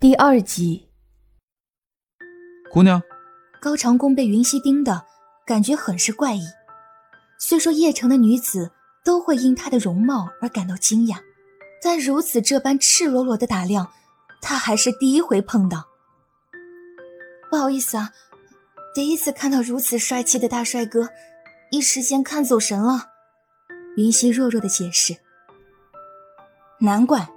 第二集，姑娘，高长恭被云溪盯的感觉很是怪异。虽说邺城的女子都会因她的容貌而感到惊讶，但如此这般赤裸裸的打量，他还是第一回碰到。不好意思啊，第一次看到如此帅气的大帅哥，一时间看走神了。云溪弱弱的解释。难怪，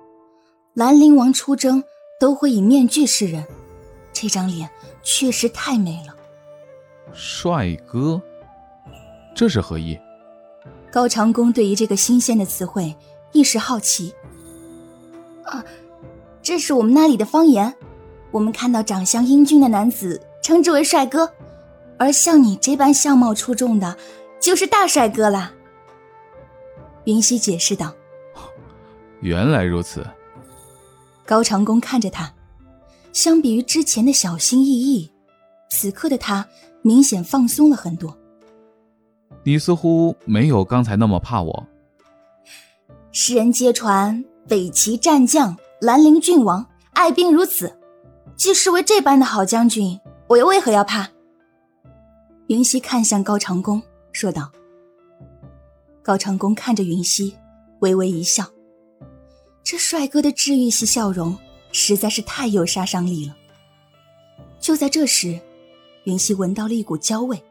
兰陵王出征。都会以面具示人，这张脸确实太美了。帅哥，这是何意？高长恭对于这个新鲜的词汇一时好奇。啊，这是我们那里的方言，我们看到长相英俊的男子称之为帅哥，而像你这般相貌出众的，就是大帅哥啦。云溪解释道：“原来如此。”高长恭看着他，相比于之前的小心翼翼，此刻的他明显放松了很多。你似乎没有刚才那么怕我。世人皆传北齐战将兰陵郡王爱兵如子，既视为这般的好将军，我又为何要怕？云溪看向高长恭，说道。高长恭看着云溪，微微一笑。这帅哥的治愈系笑容实在是太有杀伤力了。就在这时，云溪闻到了一股焦味，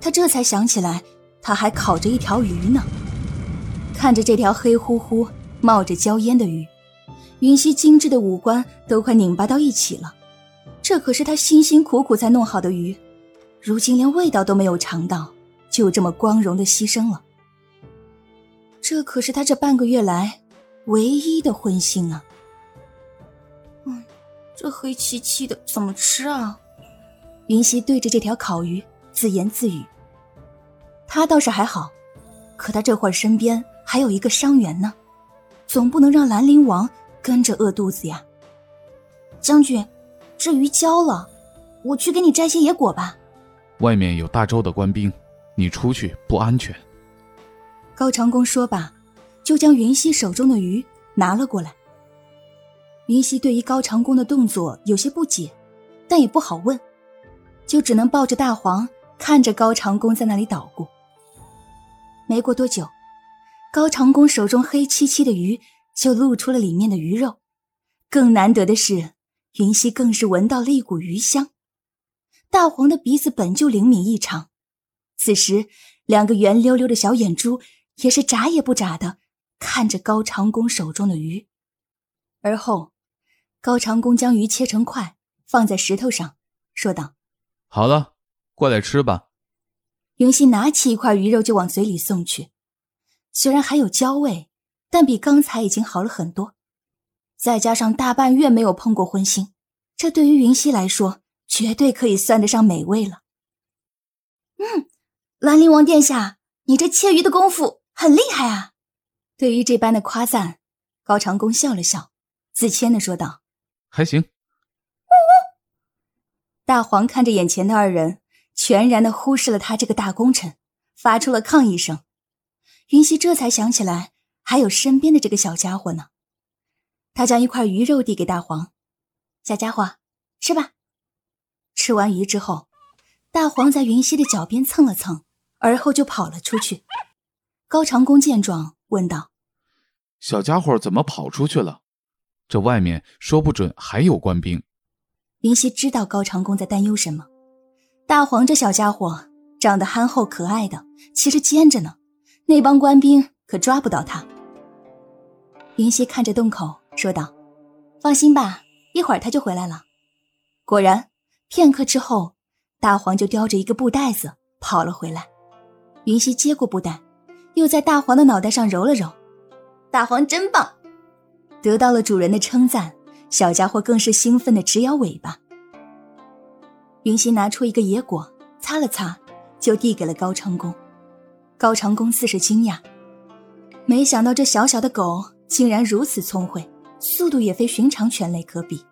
他这才想起来，他还烤着一条鱼呢。看着这条黑乎乎、冒着焦烟的鱼，云溪精致的五官都快拧巴到一起了。这可是他辛辛苦苦才弄好的鱼，如今连味道都没有尝到，就这么光荣的牺牲了。这可是他这半个月来。唯一的荤腥啊！嗯，这黑漆漆的，怎么吃啊？云溪对着这条烤鱼自言自语。他倒是还好，可他这会儿身边还有一个伤员呢，总不能让兰陵王跟着饿肚子呀。将军，这鱼焦了，我去给你摘些野果吧。外面有大周的官兵，你出去不安全。高长恭说罢。就将云溪手中的鱼拿了过来。云溪对于高长恭的动作有些不解，但也不好问，就只能抱着大黄看着高长恭在那里捣鼓。没过多久，高长恭手中黑漆漆的鱼就露出了里面的鱼肉，更难得的是，云溪更是闻到了一股鱼香。大黄的鼻子本就灵敏异常，此时两个圆溜溜的小眼珠也是眨也不眨的。看着高长恭手中的鱼，而后，高长恭将鱼切成块，放在石头上，说道：“好了，过来吃吧。”云溪拿起一块鱼肉就往嘴里送去，虽然还有焦味，但比刚才已经好了很多。再加上大半月没有碰过荤腥，这对于云溪来说绝对可以算得上美味了。嗯，兰陵王殿下，你这切鱼的功夫很厉害啊！对于这般的夸赞，高长恭笑了笑，自谦的说道：“还行。”大黄看着眼前的二人，全然的忽视了他这个大功臣，发出了抗议声。云溪这才想起来，还有身边的这个小家伙呢。他将一块鱼肉递给大黄：“小家伙，吃吧。”吃完鱼之后，大黄在云溪的脚边蹭了蹭，而后就跑了出去。高长恭见状。问道：“小家伙怎么跑出去了？这外面说不准还有官兵。”云溪知道高长恭在担忧什么。大黄这小家伙长得憨厚可爱的，其实尖着呢，那帮官兵可抓不到他。云溪看着洞口说道：“放心吧，一会儿他就回来了。”果然，片刻之后，大黄就叼着一个布袋子跑了回来。云溪接过布袋。又在大黄的脑袋上揉了揉，大黄真棒，得到了主人的称赞，小家伙更是兴奋的直摇尾巴。云溪拿出一个野果，擦了擦，就递给了高长恭。高长恭似是惊讶，没想到这小小的狗竟然如此聪慧，速度也非寻常犬类可比。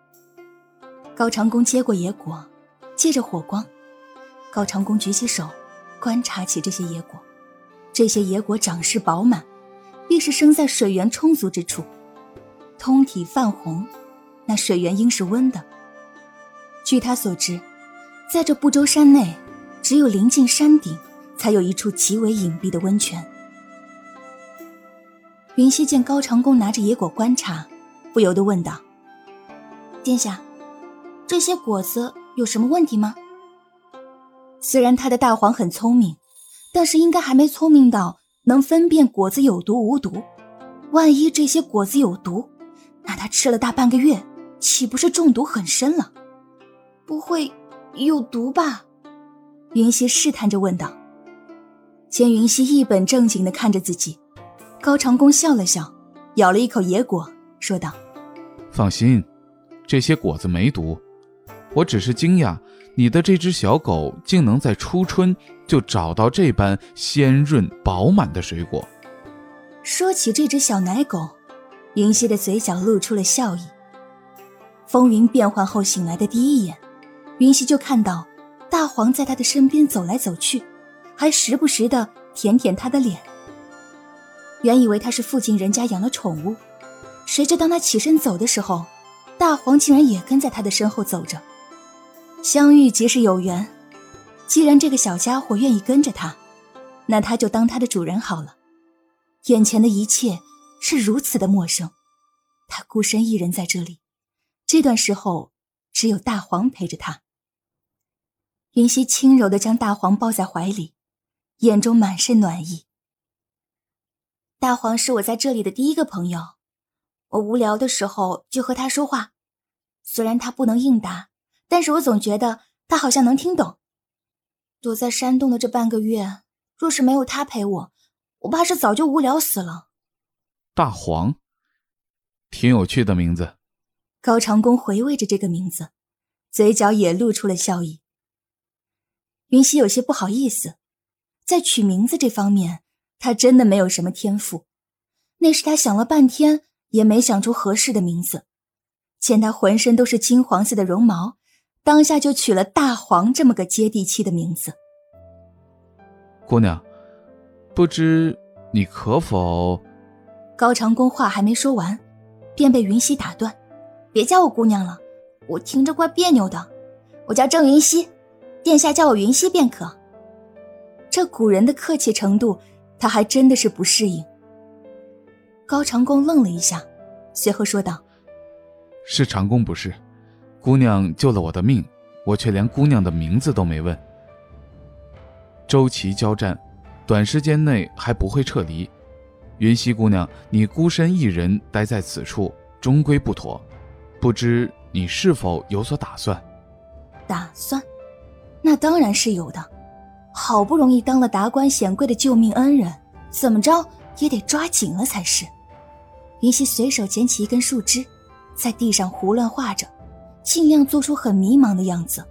高长恭接过野果，借着火光，高长恭举起手，观察起这些野果。这些野果长势饱满，必是生在水源充足之处，通体泛红，那水源应是温的。据他所知，在这不周山内，只有临近山顶，才有一处极为隐蔽的温泉。云溪见高长恭拿着野果观察，不由得问道：“殿下，这些果子有什么问题吗？”虽然他的大黄很聪明，但是应该还没聪明到能分辨果子有毒无毒。万一这些果子有毒，那他吃了大半个月，岂不是中毒很深了？不会有毒吧？云溪试探着问道。见云溪一本正经地看着自己。高长恭笑了笑，咬了一口野果，说道：“放心，这些果子没毒。我只是惊讶，你的这只小狗竟能在初春就找到这般鲜润饱满的水果。”说起这只小奶狗，云溪的嘴角露出了笑意。风云变幻后醒来的第一眼，云溪就看到大黄在他的身边走来走去，还时不时的舔舔他的脸。原以为他是附近人家养了宠物，谁知当他起身走的时候，大黄竟然也跟在他的身后走着。相遇即是有缘，既然这个小家伙愿意跟着他，那他就当他的主人好了。眼前的一切是如此的陌生，他孤身一人在这里，这段时候只有大黄陪着他。云溪轻柔地将大黄抱在怀里，眼中满是暖意。大黄是我在这里的第一个朋友，我无聊的时候就和他说话，虽然他不能应答，但是我总觉得他好像能听懂。躲在山洞的这半个月，若是没有他陪我，我怕是早就无聊死了。大黄，挺有趣的名字。高长恭回味着这个名字，嘴角也露出了笑意。云溪有些不好意思，在取名字这方面。他真的没有什么天赋，那是他想了半天也没想出合适的名字。见他浑身都是金黄色的绒毛，当下就取了大黄这么个接地气的名字。姑娘，不知你可否……高长恭话还没说完，便被云溪打断：“别叫我姑娘了，我听着怪别扭的。我叫郑云溪，殿下叫我云溪便可。”这古人的客气程度。他还真的是不适应。高长恭愣了一下，随后说道：“是长恭不是，姑娘救了我的命，我却连姑娘的名字都没问。周齐交战，短时间内还不会撤离。云溪姑娘，你孤身一人待在此处，终归不妥。不知你是否有所打算？”打算？那当然是有的。好不容易当了达官显贵的救命恩人，怎么着也得抓紧了才是。云溪随手捡起一根树枝，在地上胡乱画着，尽量做出很迷茫的样子。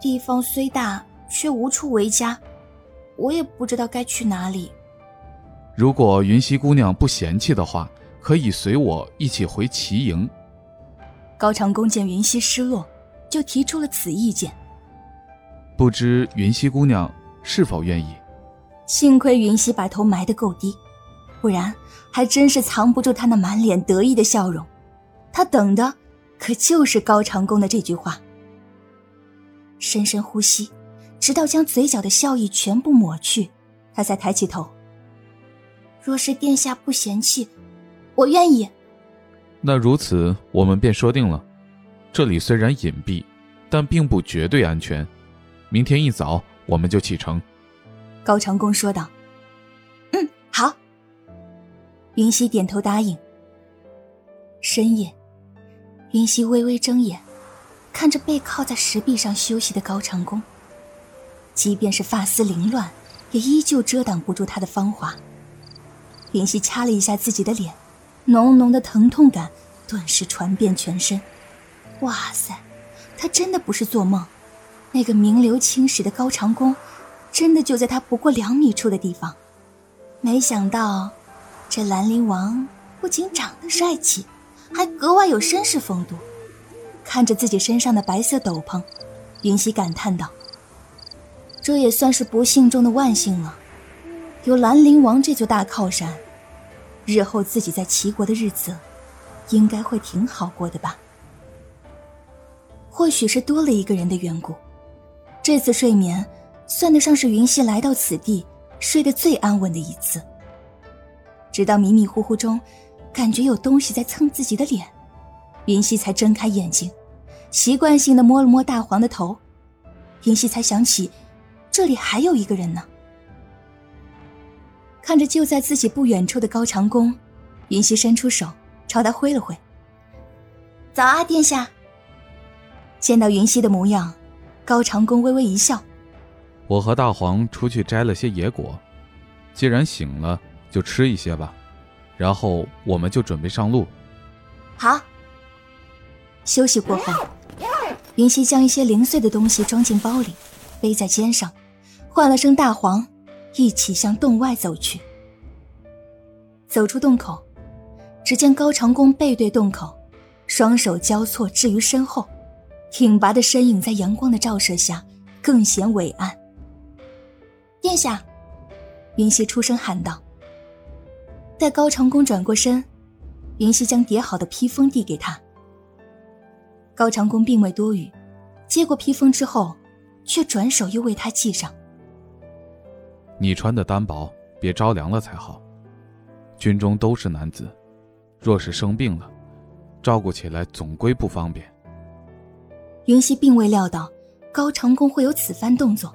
地方虽大，却无处为家，我也不知道该去哪里。如果云溪姑娘不嫌弃的话，可以随我一起回齐营。高长恭见云溪失落，就提出了此意见。不知云溪姑娘是否愿意？幸亏云溪把头埋得够低，不然还真是藏不住她那满脸得意的笑容。她等的可就是高长恭的这句话。深深呼吸，直到将嘴角的笑意全部抹去，他才抬起头。若是殿下不嫌弃，我愿意。那如此，我们便说定了。这里虽然隐蔽，但并不绝对安全。明天一早我们就启程。”高长恭说道。“嗯，好。”云溪点头答应。深夜，云溪微微睁眼，看着背靠在石壁上休息的高长恭，即便是发丝凌乱，也依旧遮挡不住他的芳华。云溪掐了一下自己的脸，浓浓的疼痛感顿时传遍全身。哇塞，他真的不是做梦。那个名留青史的高长恭，真的就在他不过两米处的地方。没想到，这兰陵王不仅长得帅气，还格外有绅士风度。看着自己身上的白色斗篷，云溪感叹道：“这也算是不幸中的万幸了。有兰陵王这座大靠山，日后自己在齐国的日子，应该会挺好过的吧。或许是多了一个人的缘故，这次睡眠算得上是云溪来到此地睡得最安稳的一次。直到迷迷糊糊中，感觉有东西在蹭自己的脸，云溪才睁开眼睛，习惯性的摸了摸大黄的头，云溪才想起，这里还有一个人呢。看着就在自己不远处的高长恭，云溪伸出手朝他挥了挥：“早啊，殿下。”见到云溪的模样，高长恭微微一笑：“我和大黄出去摘了些野果，既然醒了，就吃一些吧，然后我们就准备上路。”好。休息过后，云溪将一些零碎的东西装进包里，背在肩上，唤了声大黄。一起向洞外走去。走出洞口，只见高长恭背对洞口，双手交错置于身后，挺拔的身影在阳光的照射下更显伟岸。殿下，云溪出声喊道。待高长恭转过身，云溪将叠好的披风递给他。高长恭并未多语，接过披风之后，却转手又为他系上。你穿的单薄，别着凉了才好。军中都是男子，若是生病了，照顾起来总归不方便。云溪并未料到高长恭会有此番动作，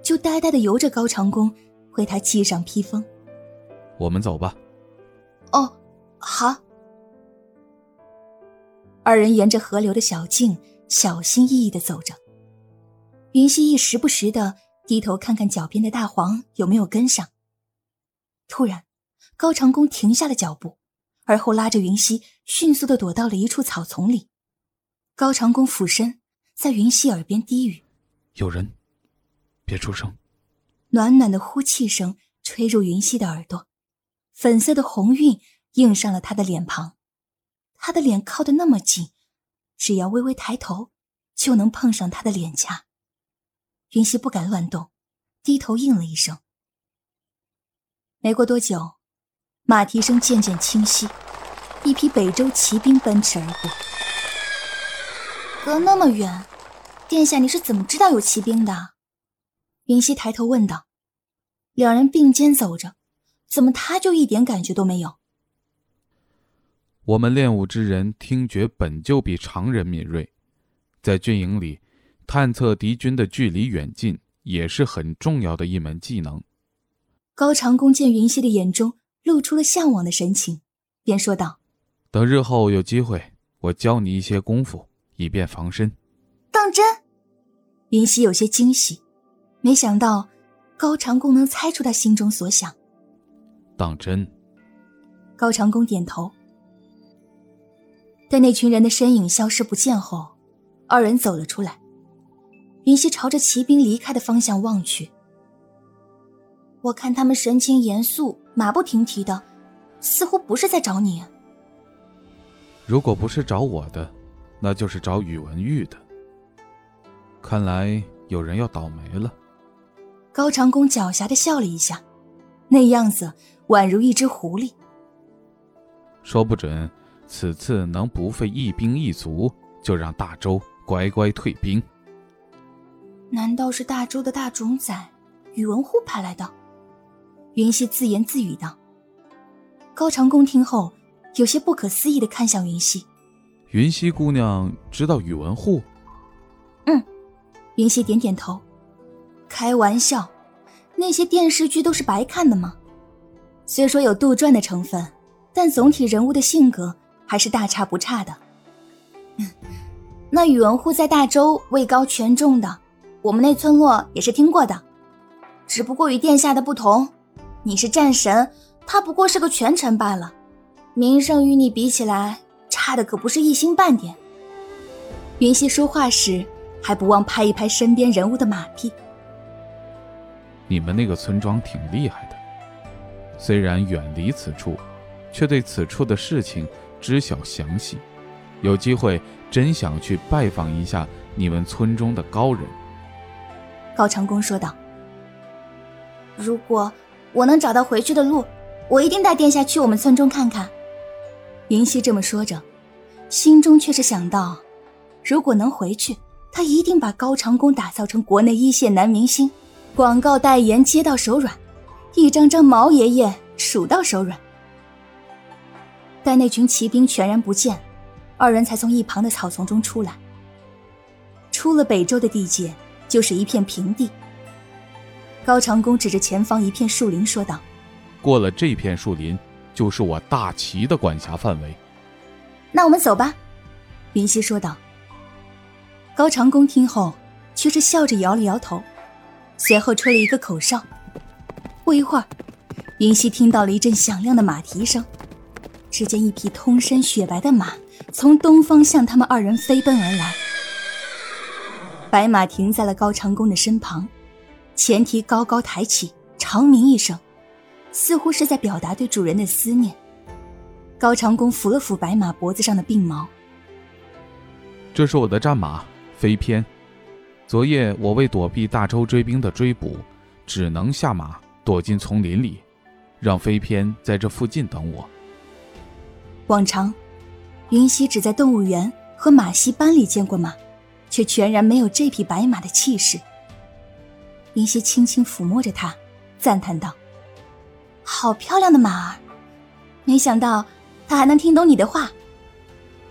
就呆呆的由着高长恭为他系上披风。我们走吧。哦，好。二人沿着河流的小径，小心翼翼的走着。云溪亦时不时的。低头看看脚边的大黄有没有跟上。突然，高长恭停下了脚步，而后拉着云溪迅速的躲到了一处草丛里。高长恭俯身在云溪耳边低语：“有人，别出声。”暖暖的呼气声吹入云溪的耳朵，粉色的红晕映上了他的脸庞。他的脸靠得那么近，只要微微抬头，就能碰上他的脸颊。云溪不敢乱动，低头应了一声。没过多久，马蹄声渐渐清晰，一批北周骑兵奔驰而过。隔那么远，殿下你是怎么知道有骑兵的？云溪抬头问道。两人并肩走着，怎么他就一点感觉都没有？我们练武之人听觉本就比常人敏锐，在军营里。探测敌军的距离远近也是很重要的一门技能。高长恭见云溪的眼中露出了向往的神情，便说道：“等日后有机会，我教你一些功夫，以便防身。”当真？云溪有些惊喜，没想到高长恭能猜出他心中所想。当真。高长恭点头。待那群人的身影消失不见后，二人走了出来。云溪朝着骑兵离开的方向望去，我看他们神情严肃，马不停蹄的，似乎不是在找你。如果不是找我的，那就是找宇文玉的。看来有人要倒霉了。高长恭狡黠的笑了一下，那样子宛如一只狐狸。说不准，此次能不费一兵一卒，就让大周乖乖退兵。难道是大周的大冢宰宇文护派来的？云溪自言自语道。高长恭听后，有些不可思议的看向云溪。云溪姑娘知道宇文护？嗯，云溪点点头。开玩笑，那些电视剧都是白看的吗？虽说有杜撰的成分，但总体人物的性格还是大差不差的。那宇文护在大周位高权重的。我们那村落也是听过的，只不过与殿下的不同，你是战神，他不过是个权臣罢了，名声与你比起来，差的可不是一星半点。云溪说话时还不忘拍一拍身边人物的马屁。你们那个村庄挺厉害的，虽然远离此处，却对此处的事情知晓详细，有机会真想去拜访一下你们村中的高人。高长恭说道：“如果我能找到回去的路，我一定带殿下去我们村中看看。”云溪这么说着，心中却是想到，如果能回去，他一定把高长恭打造成国内一线男明星，广告代言接到手软，一张张毛爷爷数到手软。待那群骑兵全然不见，二人才从一旁的草丛中出来。出了北周的地界，就是一片平地。高长恭指着前方一片树林说道：“过了这片树林，就是我大齐的管辖范围。”那我们走吧，云溪说道。高长恭听后，却是笑着摇了摇头，随后吹了一个口哨。不一会儿，云溪听到了一阵响亮的马蹄声，只见一匹通身雪白的马从东方向他们二人飞奔而来。白马停在了高长恭的身旁，前蹄高高抬起，长鸣一声，似乎是在表达对主人的思念。高长恭抚了抚白马脖子上的鬓毛，这是我的战马。飞偏，昨夜我为躲避大周追兵的追捕，只能下马躲进丛林里，让飞偏在这附近等我。往常，云溪只在动物园和马戏班里见过马，却全然没有这匹白马的气势。云溪轻轻抚摸着它，赞叹道：“好漂亮的马儿！没想到它还能听懂你的话。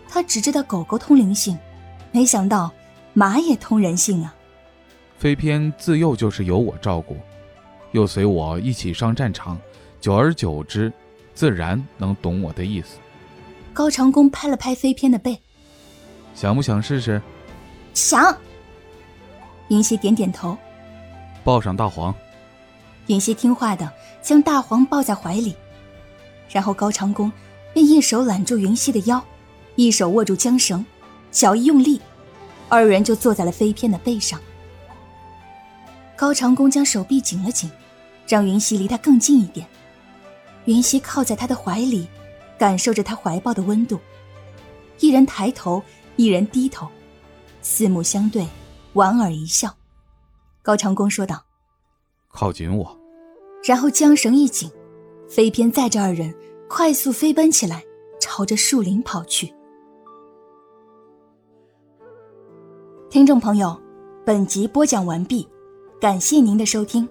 它只知道狗狗通灵性，没想到……”马也通人性啊！飞偏自幼就是由我照顾，又随我一起上战场，久而久之，自然能懂我的意思。高长恭拍了拍飞偏的背，想不想试试？想。云溪点点头，抱上大黄。云溪听话的将大黄抱在怀里，然后高长恭便一手揽住云溪的腰，一手握住缰绳，脚一用力。二人就坐在了飞偏的背上。高长恭将手臂紧了紧，让云溪离他更近一点。云溪靠在他的怀里，感受着他怀抱的温度。一人抬头，一人低头，四目相对，莞尔一笑。高长恭说道：“靠近我。”然后缰绳一紧，飞鞭载着二人快速飞奔起来，朝着树林跑去。听众朋友，本集播讲完毕，感谢您的收听。